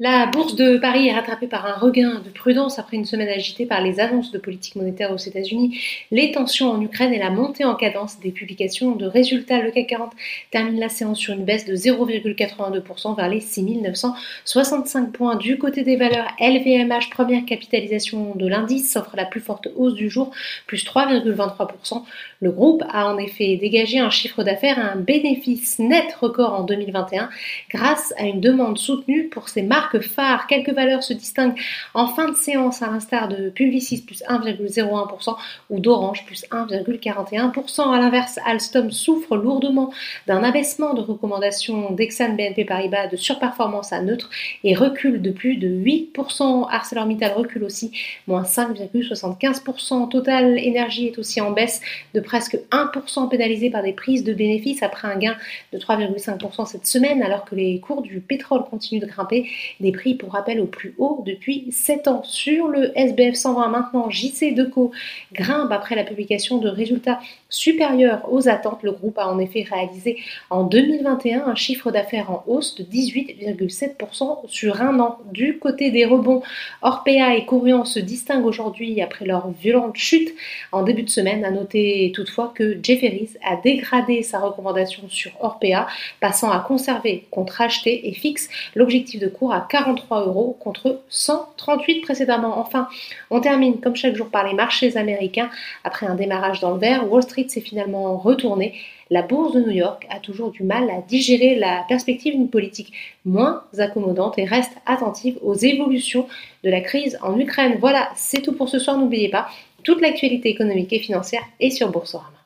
La bourse de Paris est rattrapée par un regain de prudence après une semaine agitée par les annonces de politique monétaire aux États-Unis, les tensions en Ukraine et la montée en cadence des publications de résultats. Le CAC 40 termine la séance sur une baisse de 0,82% vers les 6965 points. Du côté des valeurs, LVMH, première capitalisation de l'indice, s'offre la plus forte hausse du jour, plus 3,23%. Le groupe a en effet dégagé un chiffre d'affaires et un bénéfice net record en 2021 grâce à une demande soutenue pour ses marques phare. Quelques valeurs se distinguent en fin de séance, à l'instar de Publicis plus 1,01% ou d'Orange plus 1,41%. À l'inverse, Alstom souffre lourdement d'un abaissement de recommandation d'Exxon BNP Paribas de surperformance à neutre et recule de plus de 8%. ArcelorMittal recule aussi, moins 5,75%. Total Énergie est aussi en baisse de presque 1% pénalisé par des prises de bénéfices après un gain de 3,5% cette semaine alors que les cours du pétrole continuent de grimper des prix pour rappel au plus haut depuis 7 ans. Sur le SBF 120 maintenant, JC Deco grimpe après la publication de résultats supérieurs aux attentes. Le groupe a en effet réalisé en 2021 un chiffre d'affaires en hausse de 18,7% sur un an. Du côté des rebonds, Orpea et Corian se distinguent aujourd'hui après leur violente chute en début de semaine. À noter toutefois que Jefferies a dégradé sa recommandation sur Orpea, passant à conserver contre acheter et fixe l'objectif de cours à 43 euros contre 138 précédemment. Enfin, on termine comme chaque jour par les marchés américains. Après un démarrage dans le vert, Wall Street s'est finalement retourné. La bourse de New York a toujours du mal à digérer la perspective d'une politique moins accommodante et reste attentive aux évolutions de la crise en Ukraine. Voilà, c'est tout pour ce soir. N'oubliez pas, toute l'actualité économique et financière est sur Boursorama.